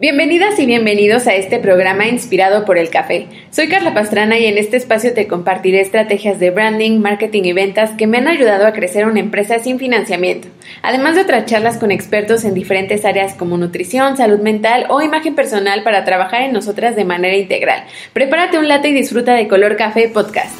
Bienvenidas y bienvenidos a este programa inspirado por el café. Soy Carla Pastrana y en este espacio te compartiré estrategias de branding, marketing y ventas que me han ayudado a crecer una empresa sin financiamiento, además de otras charlas con expertos en diferentes áreas como nutrición, salud mental o imagen personal para trabajar en nosotras de manera integral. Prepárate un latte y disfruta de Color Café Podcast.